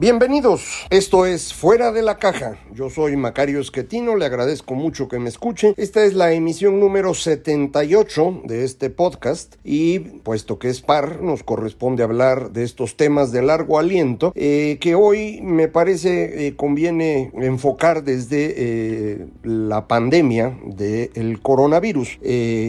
Bienvenidos, esto es Fuera de la Caja. Yo soy Macario Esquetino, le agradezco mucho que me escuche. Esta es la emisión número 78 de este podcast y puesto que es par, nos corresponde hablar de estos temas de largo aliento eh, que hoy me parece eh, conviene enfocar desde eh, la pandemia del coronavirus.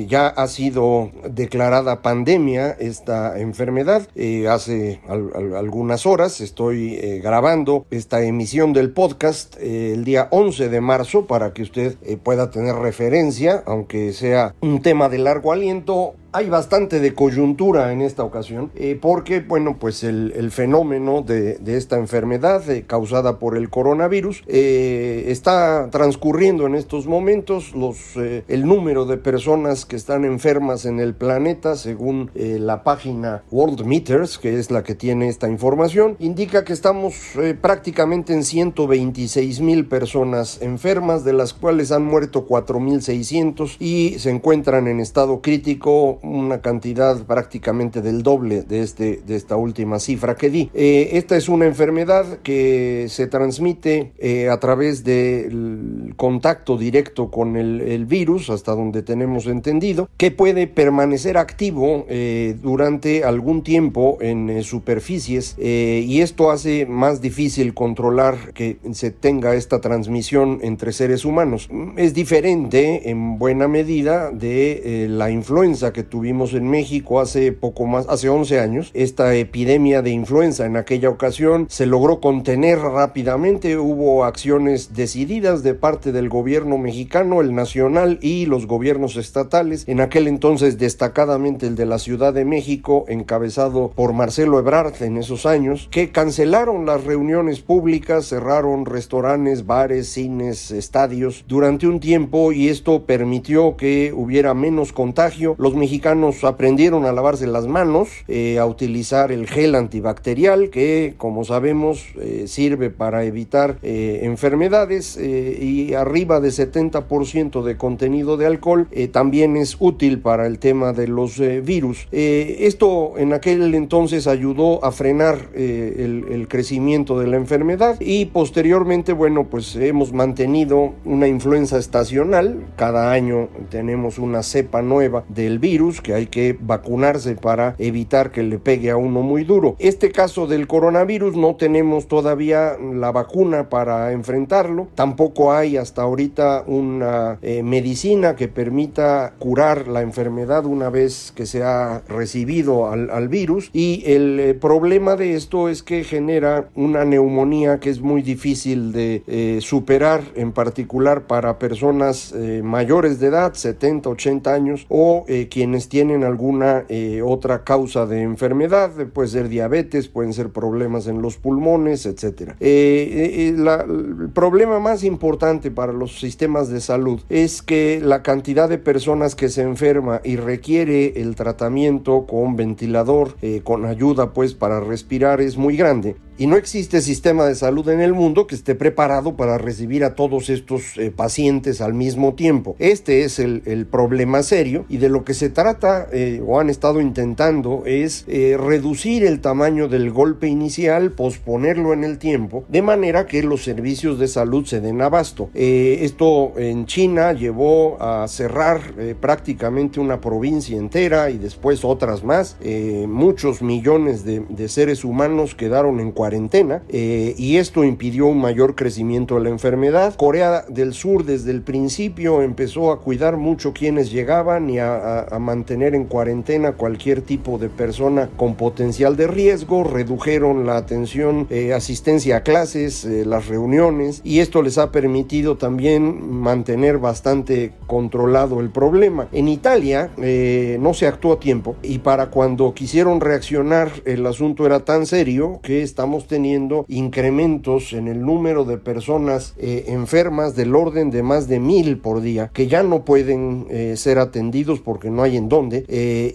ya ha sido declarada pandemia esta enfermedad hace algunas horas, estoy grabando esta emisión del podcast eh, el día 11 de marzo para que usted eh, pueda tener referencia, aunque sea un tema de largo aliento hay bastante de coyuntura en esta ocasión, eh, porque, bueno, pues el, fenómeno de, esta enfermedad eh, causada por el coronavirus eh, está transcurriendo en estos momentos. Los, el número de personas que están enfermas en el planeta, según la página World Meters, que es la que tiene esta información, indica que estamos prácticamente en 126 mil personas enfermas, de las cuales han muerto 4.600 y se encuentran en estado crítico una cantidad prácticamente del doble de, este, de esta última cifra que di. Eh, esta es una enfermedad que se transmite eh, a través del contacto directo con el, virus, hasta donde tenemos entendido, que puede permanecer activo eh, durante algún tiempo en superficies y esto hace más difícil controlar que se tenga esta transmisión entre seres humanos. Es diferente en buena medida de la influenza que tuvimos en México hace poco más, hace 11 años, esta epidemia de influenza. En aquella ocasión se logró contener rápidamente, hubo acciones decididas de parte del gobierno mexicano, el nacional y los gobiernos estatales. En aquel entonces destacadamente el de la Ciudad de México, encabezado por Marcelo Ebrard en esos años, que cancelaron las reuniones públicas, cerraron restaurantes, bares, cines, estadios durante un tiempo y esto permitió que hubiera menos contagio. Los mexicanos mexicanos aprendieron a lavarse las manos, eh, a utilizar el gel antibacterial que, como sabemos, eh, sirve para evitar eh, enfermedades y arriba de 70% de contenido de alcohol también es útil para el tema de los virus. esto en aquel entonces ayudó a frenar el, el crecimiento de la enfermedad y posteriormente, bueno, pues hemos mantenido una influenza estacional. Cada año tenemos una cepa nueva del virus que hay que vacunarse para evitar que le pegue a uno muy duro. Este caso del coronavirus no tenemos todavía la vacuna para enfrentarlo, tampoco hay hasta ahorita una eh, medicina que permita curar la enfermedad una vez que se ha recibido al, virus y el eh, problema de esto es que genera una neumonía que es muy difícil de eh, superar en particular para personas mayores de edad 70 80 años o quienes tienen alguna eh, otra causa de enfermedad, puede ser diabetes, pueden ser problemas en los pulmones, etc. Eh, eh, el problema más importante para los sistemas de salud es que la cantidad de personas que se enferma y requiere el tratamiento con ventilador, con ayuda pues para respirar es muy grande y no existe sistema de salud en el mundo que esté preparado para recibir a todos estos eh, pacientes al mismo tiempo. Este es el, problema serio y de lo que se trata eh, o han estado intentando es eh, reducir el tamaño del golpe inicial, posponerlo en el tiempo, de manera que los servicios de salud se den abasto. esto en China llevó a cerrar prácticamente una provincia entera y después otras más. muchos millones de, de seres humanos quedaron en cuarentena cuarentena y esto impidió un mayor crecimiento de la enfermedad. Corea del Sur desde el principio empezó a cuidar mucho quienes llegaban y a, mantener en cuarentena cualquier tipo de persona con potencial de riesgo, redujeron la atención, asistencia a clases, las reuniones y esto les ha permitido también mantener bastante controlado el problema. En Italia eh, no se actuó a tiempo y para cuando quisieron reaccionar el asunto era tan serio que estamos teniendo incrementos en el número de personas eh, enfermas del orden de más de mil por día que ya no pueden eh, ser atendidos porque no hay en dónde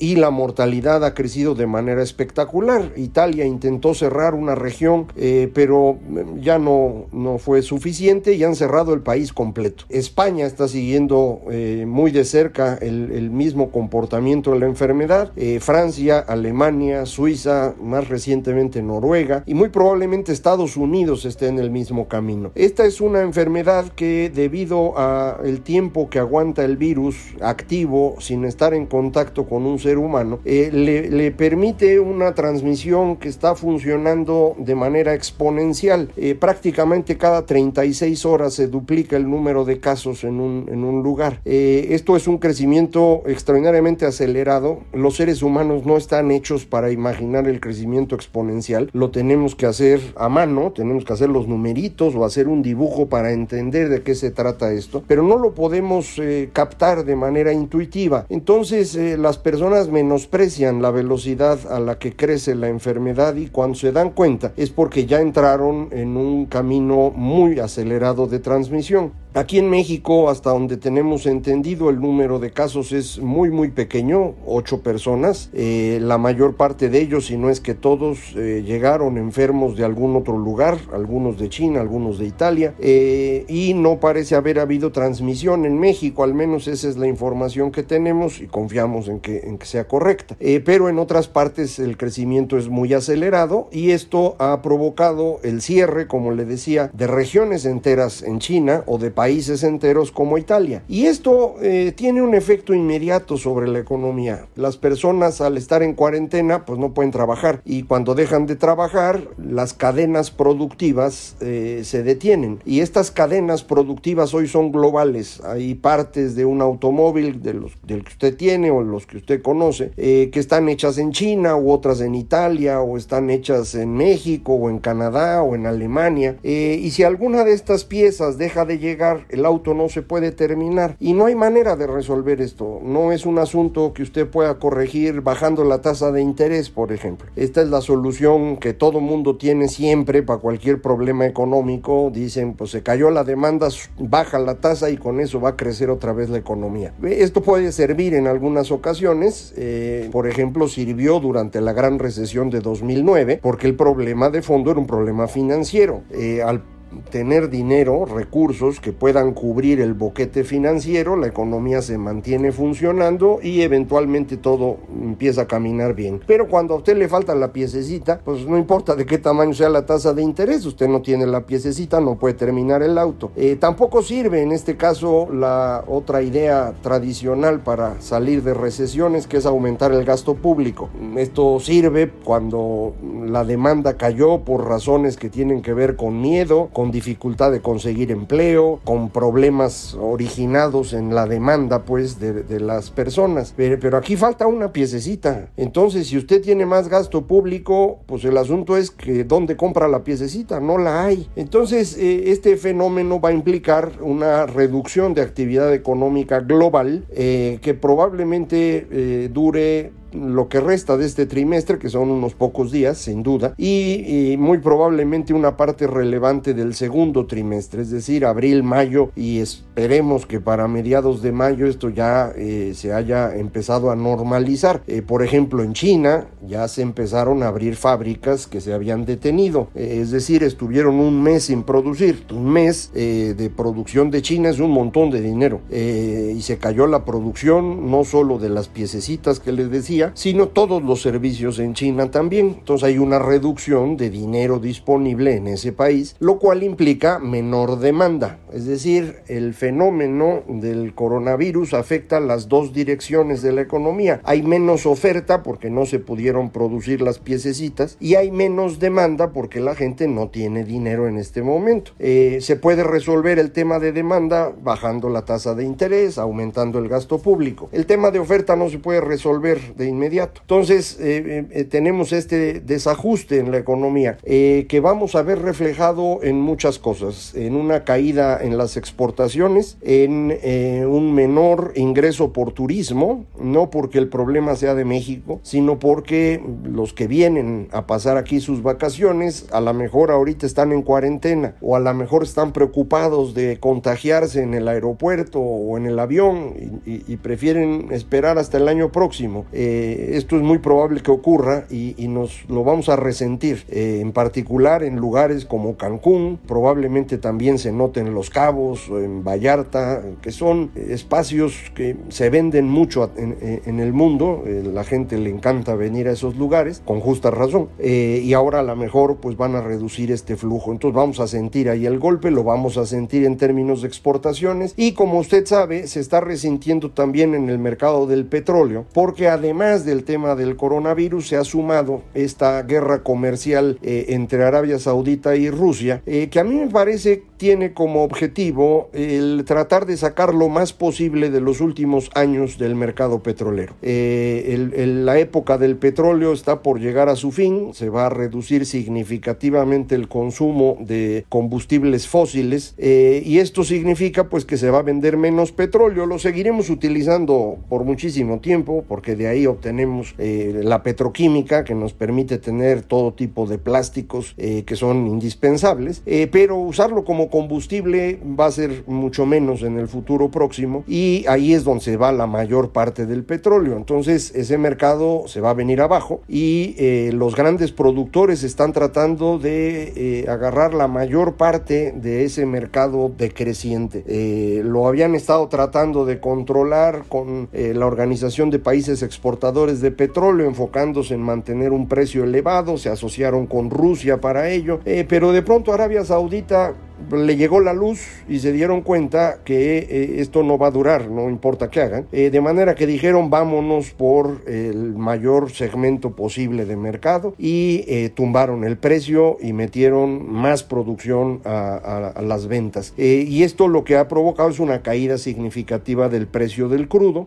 y la mortalidad ha crecido de manera espectacular. Italia intentó cerrar una región pero ya no, no fue suficiente y han cerrado el país completo. España está siguiendo eh, muy de cerca el, mismo comportamiento de la enfermedad. Eh, Francia, Alemania, Suiza, más recientemente Noruega y muy probablemente Estados Unidos esté en el mismo camino. Esta es una enfermedad que debido a el tiempo que aguanta el virus activo sin estar en contacto con un ser humano, eh, le, permite una transmisión que está funcionando de manera exponencial. prácticamente cada 36 horas se duplica el número de casos en un, en un lugar. Eh, esto es un crecimiento extraordinariamente acelerado. Los seres humanos no están hechos para imaginar el crecimiento exponencial. Lo tenemos que hacer a mano, tenemos que hacer los numeritos o hacer un dibujo para entender de qué se trata esto, pero no lo podemos eh, captar de manera intuitiva. Entonces eh, las personas menosprecian la velocidad a la que crece la enfermedad y cuando se dan cuenta es porque ya entraron en un camino muy acelerado de transmisión. Aquí en México, hasta donde tenemos entendido, el número de casos es muy, muy pequeño, ocho personas. Eh, la mayor parte de ellos, si no es que todos, eh, llegaron enfermos de algún otro lugar, algunos de China, algunos de Italia, eh, y no parece haber habido transmisión en México, al menos esa es la información que tenemos y confiamos en que, en que sea correcta. pero en otras partes el crecimiento es muy acelerado y esto ha provocado el cierre, como le decía, de regiones enteras en China o de países países enteros como Italia. Y esto eh, tiene un efecto inmediato sobre la economía. Las personas al estar en cuarentena pues no pueden trabajar y cuando dejan de trabajar las cadenas productivas eh, se detienen. Y estas cadenas productivas hoy son globales. Hay partes de un automóvil de los, del que usted tiene o los que usted conoce eh, que están hechas en China u otras en Italia o están hechas en México o en Canadá o en Alemania. y si alguna de estas piezas deja de llegar el auto no se puede terminar y no hay manera de resolver esto. No es un asunto que usted pueda corregir bajando la tasa de interés, por ejemplo. Esta es la solución que todo mundo tiene siempre para cualquier problema económico. Dicen, pues se cayó la demanda, baja la tasa y con eso va a crecer otra vez la economía. Esto puede servir en algunas ocasiones. Eh, por ejemplo, sirvió durante la gran recesión de 2009 porque el problema de fondo era un problema financiero. Eh, al tener dinero, recursos que puedan cubrir el boquete financiero, la economía se mantiene funcionando y eventualmente todo empieza a caminar bien. Pero cuando a usted le falta la piececita, pues no importa de qué tamaño sea la tasa de interés, usted no tiene la piececita, no puede terminar el auto. Eh, tampoco sirve en este caso la otra idea tradicional para salir de recesiones, que es aumentar el gasto público. Esto sirve cuando la demanda cayó por razones que tienen que ver con miedo, con dificultad de conseguir empleo, con problemas originados en la demanda pues de, las personas. Pero, pero, aquí falta una piececita. Entonces, si usted tiene más gasto público, pues el asunto es que dónde compra la piececita, no la hay. Entonces, eh, este fenómeno va a implicar una reducción de actividad económica global eh, que probablemente eh, dure lo que resta de este trimestre, que son unos pocos días, sin duda, y, muy probablemente una parte relevante del segundo trimestre, es decir, abril, mayo, y esperemos que para mediados de mayo esto ya eh, se haya empezado a normalizar. Eh, por ejemplo, en China ya se empezaron a abrir fábricas que se habían detenido, eh, es decir, estuvieron un mes sin producir. Un mes de producción de China es un montón de dinero, y se cayó la producción no solo de las piececitas que les decía, Sino todos los servicios en China también. Entonces hay una reducción de dinero disponible en ese país, lo cual implica menor demanda. Es decir, el fenómeno del coronavirus afecta las dos direcciones de la economía. Hay menos oferta porque no se pudieron producir las piececitas y hay menos demanda porque la gente no tiene dinero en este momento. Eh, se puede resolver el tema de demanda bajando la tasa de interés, aumentando el gasto público. El tema de oferta no se puede resolver de inmediato. Entonces, eh, eh, tenemos este desajuste en la economía que vamos a ver reflejado en muchas cosas, en una caída en las exportaciones, en un menor ingreso por turismo, no porque el problema sea de México, sino porque los que vienen a pasar aquí sus vacaciones, a lo mejor ahorita están en cuarentena o a lo mejor están preocupados de contagiarse en el aeropuerto o en el avión y, prefieren esperar hasta el año próximo. Eh, esto es muy probable que ocurra y, nos lo vamos a resentir, eh, en particular en lugares como Cancún, probablemente también se noten Los Cabos, en Vallarta, que son espacios que se venden mucho en, el mundo, eh, la gente le encanta venir a esos lugares, con justa razón, y ahora a lo mejor pues van a reducir este flujo, entonces vamos a sentir ahí el golpe, lo vamos a sentir en términos de exportaciones y como usted sabe, se está resintiendo también en el mercado del petróleo, porque además del tema del coronavirus se ha sumado esta guerra comercial eh, entre Arabia Saudita y Rusia, eh, que a mí me parece tiene como objetivo el tratar de sacar lo más posible de los últimos años del mercado petrolero. Eh, la época del petróleo está por llegar a su fin, se va a reducir significativamente el consumo de combustibles fósiles y esto significa pues que se va a vender menos petróleo, lo seguiremos utilizando por muchísimo tiempo porque de ahí obtenemos eh, la petroquímica que nos permite tener todo tipo de plásticos eh, que son indispensables, eh, pero usarlo como combustible va a ser mucho menos en el futuro próximo y ahí es donde se va la mayor parte del petróleo. Entonces ese mercado se va a venir abajo y los grandes productores están tratando de agarrar la mayor parte de ese mercado decreciente. lo habían estado tratando de controlar con la Organización de Países Exportadores de Petróleo, enfocándose en mantener un precio elevado, se asociaron con Rusia para ello, eh, pero de pronto Arabia Saudita le llegó la luz y se dieron cuenta que eh, esto no va a durar, no importa qué hagan. Eh, de manera que dijeron vámonos por el mayor segmento posible de mercado y eh, tumbaron el precio y metieron más producción a, las ventas. y esto lo que ha provocado es una caída significativa del precio del crudo.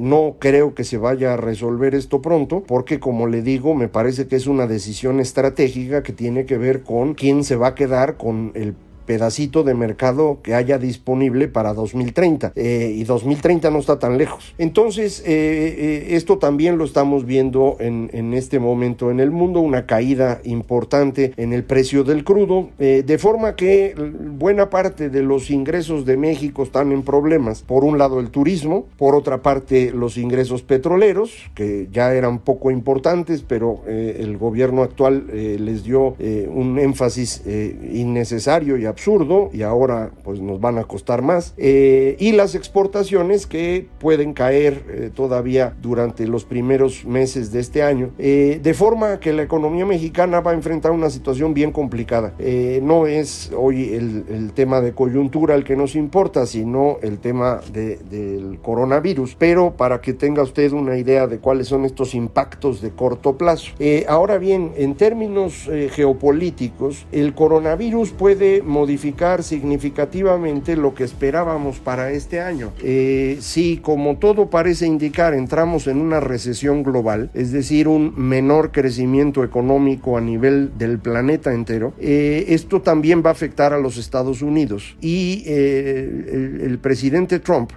no creo que se vaya a resolver esto pronto porque como le digo me parece que es una decisión estratégica que tiene que ver con quién se va a quedar con el pedacito de mercado que haya disponible para 2030 eh, y 2030 no está tan lejos. Entonces, eh, eh, esto también lo estamos viendo en, en, este momento en el mundo, una caída importante en el precio del crudo, de forma que buena parte de los ingresos de México están en problemas. Por un lado el turismo, por otra parte los ingresos petroleros, que ya eran poco importantes, pero el gobierno actual les dio un énfasis innecesario y absurdo y ahora pues nos van a costar más. Eh, y las exportaciones que pueden caer eh, todavía durante los primeros meses de este año. Eh, de forma que la economía mexicana va a enfrentar una situación bien complicada. no es hoy el, tema de coyuntura el que nos importa, sino el tema del coronavirus. Pero para que tenga usted una idea de cuáles son estos impactos de corto plazo. ahora bien, en términos geopolíticos, el coronavirus puede modificar modificar significativamente lo que esperábamos para este año. Eh, si, como todo parece indicar, entramos en una recesión global, es decir, un menor crecimiento económico a nivel del planeta entero, eh, esto también va a afectar a los Estados Unidos. Y eh, el, presidente Trump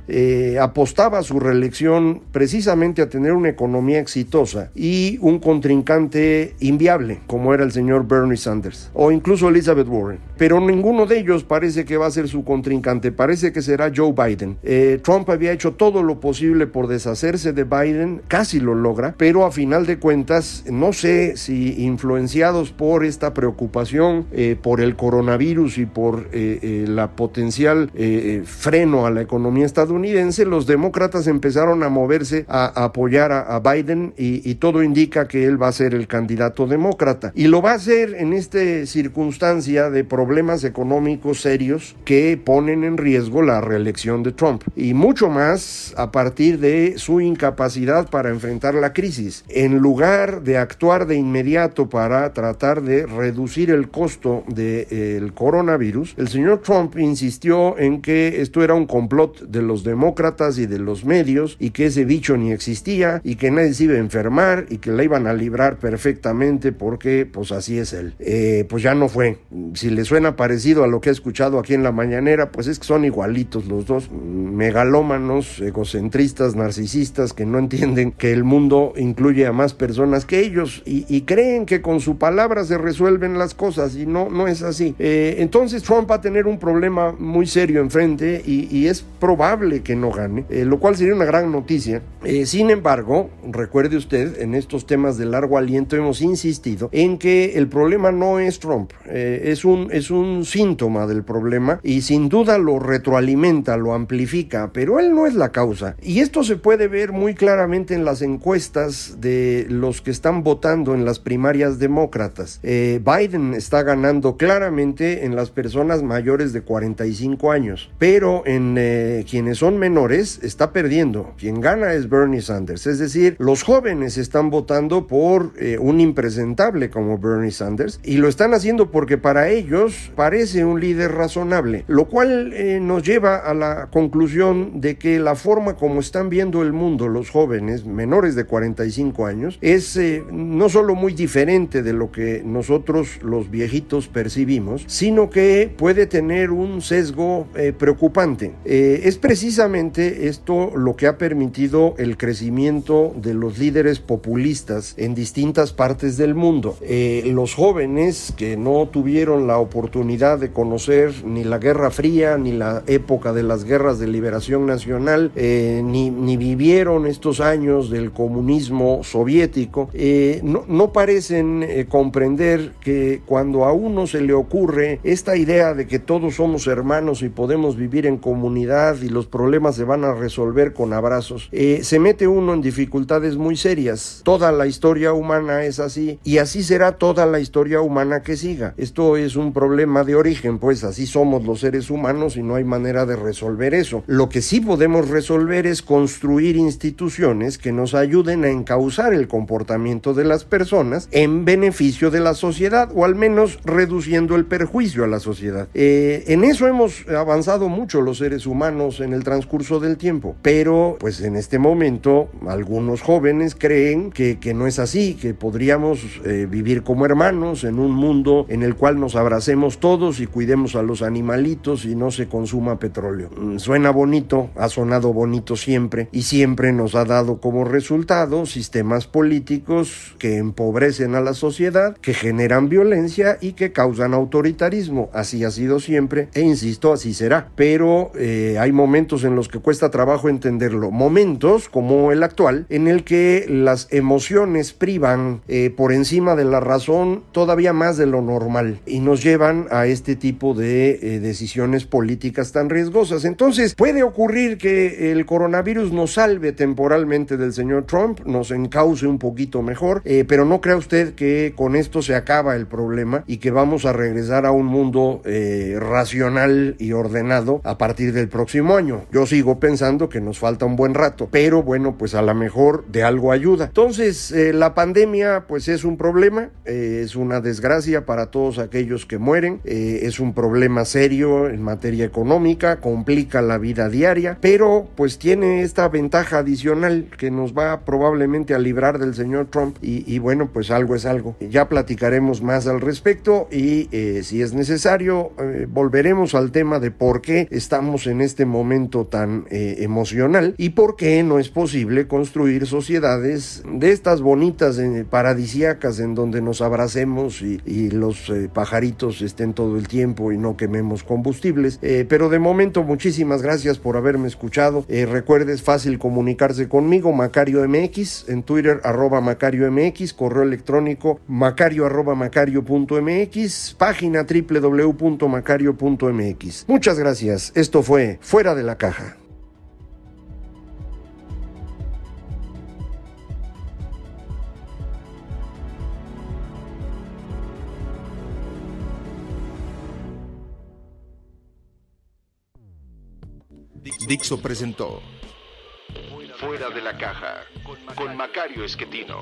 apostaba su reelección precisamente a tener una economía exitosa y un contrincante inviable, como era el señor Bernie Sanders o incluso Elizabeth Warren. Pero ninguno uno de ellos parece que va a ser su contrincante, parece que será Joe Biden. Eh, Trump había hecho todo lo posible por deshacerse de Biden, casi lo logra, pero a final de cuentas, no sé si influenciados por esta preocupación eh, por el coronavirus y por eh, la potencial freno a la economía estadounidense, los demócratas empezaron a moverse a, apoyar a, Biden y, y todo indica que él va a ser el candidato demócrata. Y lo va a hacer en esta circunstancia de problemas económicos serios que ponen en riesgo la reelección de Trump. Y mucho más a partir de su incapacidad para enfrentar la crisis. En lugar de actuar de inmediato para tratar de reducir el costo del de, coronavirus, el señor Trump insistió en que esto era un complot de los demócratas y de los medios y que ese bicho ni existía y que nadie se iba a enfermar y que la iban a librar perfectamente porque pues así es él. Eh, pues ya no fue. Si le suena parecido a lo que he escuchado aquí en la mañanera, pues es que son igualitos los dos, megalómanos, egocentristas, narcisistas, que no entienden que el mundo incluye a más personas que ellos y, creen que con su palabra se resuelven las cosas y no, no es así. Eh, entonces Trump va a tener un problema muy serio enfrente y, es probable que no gane, eh, lo cual sería una gran noticia. sin embargo, recuerde usted, en estos temas de largo aliento hemos insistido en que el problema no es Trump, eh, es, un, es un síntoma del problema y sin duda lo retroalimenta, lo amplifica, pero él no es la causa. Y esto se puede ver muy claramente en las encuestas de los que están votando en las primarias demócratas. Eh, Biden está ganando claramente en las personas mayores de 45 años, pero en eh, quienes son menores está perdiendo. Quien gana es Bernie Sanders, es decir, los jóvenes están votando por un impresentable como Bernie Sanders y lo están haciendo porque para ellos parece un líder razonable, lo cual eh, nos lleva a la conclusión de que la forma como están viendo el mundo los jóvenes menores de 45 años es eh, no solo muy diferente de lo que nosotros los viejitos percibimos, sino que puede tener un sesgo eh, preocupante. es precisamente esto lo que ha permitido el crecimiento de los líderes populistas en distintas partes del mundo. los jóvenes que no tuvieron la oportunidad de conocer ni la Guerra Fría, ni la época de las guerras de liberación nacional, eh, ni, ni, vivieron estos años del comunismo soviético, eh, no, no, parecen eh, comprender que cuando a uno se le ocurre esta idea de que todos somos hermanos y podemos vivir en comunidad y los problemas se van a resolver con abrazos, se mete uno en dificultades muy serias. Toda la historia humana es así y así será toda la historia humana que siga. Esto es un problema de origen, pues así somos los seres humanos y no hay manera de resolver eso. Lo que sí podemos resolver es construir instituciones que nos ayuden a encauzar el comportamiento de las personas en beneficio de la sociedad o al menos reduciendo el perjuicio a la sociedad. Eh, en eso hemos avanzado mucho los seres humanos en el transcurso del tiempo, pero pues en este momento algunos jóvenes creen que, no es así, que podríamos eh, vivir como hermanos en un mundo en el cual nos abracemos todos y cuidemos a los animalitos y no se consuma petróleo. Mm, suena bonito, ha sonado bonito siempre y siempre nos ha dado como resultado sistemas políticos que empobrecen a la sociedad, que generan violencia y que causan autoritarismo. Así ha sido siempre e insisto, así será. Pero eh, hay momentos en los que cuesta trabajo entenderlo. Momentos como el actual en el que las emociones privan eh, por encima de la razón todavía más de lo normal y nos llevan a este tipo de eh, decisiones políticas tan riesgosas. Entonces, puede ocurrir que el coronavirus nos salve temporalmente del señor Trump, nos encauce un poquito mejor, eh, pero no crea usted que con esto se acaba el problema y que vamos a regresar a un mundo eh, racional y ordenado a partir del próximo año. Yo sigo pensando que nos falta un buen rato, pero bueno, pues a lo mejor de algo ayuda. Entonces, la pandemia pues es un problema, es una desgracia para todos aquellos que mueren. Es un problema serio en materia económica, complica la vida diaria, pero pues tiene esta ventaja adicional que nos va probablemente a librar del señor Trump y, bueno, pues algo es algo. Ya platicaremos más al respecto y eh, si es necesario eh, volveremos al tema de por qué estamos en este momento tan emocional y por qué no es posible construir sociedades de estas bonitas paradisíacas en donde nos abracemos y, los eh, pajaritos estén todo tiempo y no quememos combustibles. Eh, pero de momento, muchísimas gracias por haberme escuchado. Eh, recuerde, es fácil comunicarse conmigo, Macario MX, en Twitter, arroba Macario MX, correo electrónico macario arroba macario.mx, página www.macario.mx. Muchas gracias. Esto fue Fuera de la Caja. Dixo presentó Fuera de la caja con Macario Esquetino.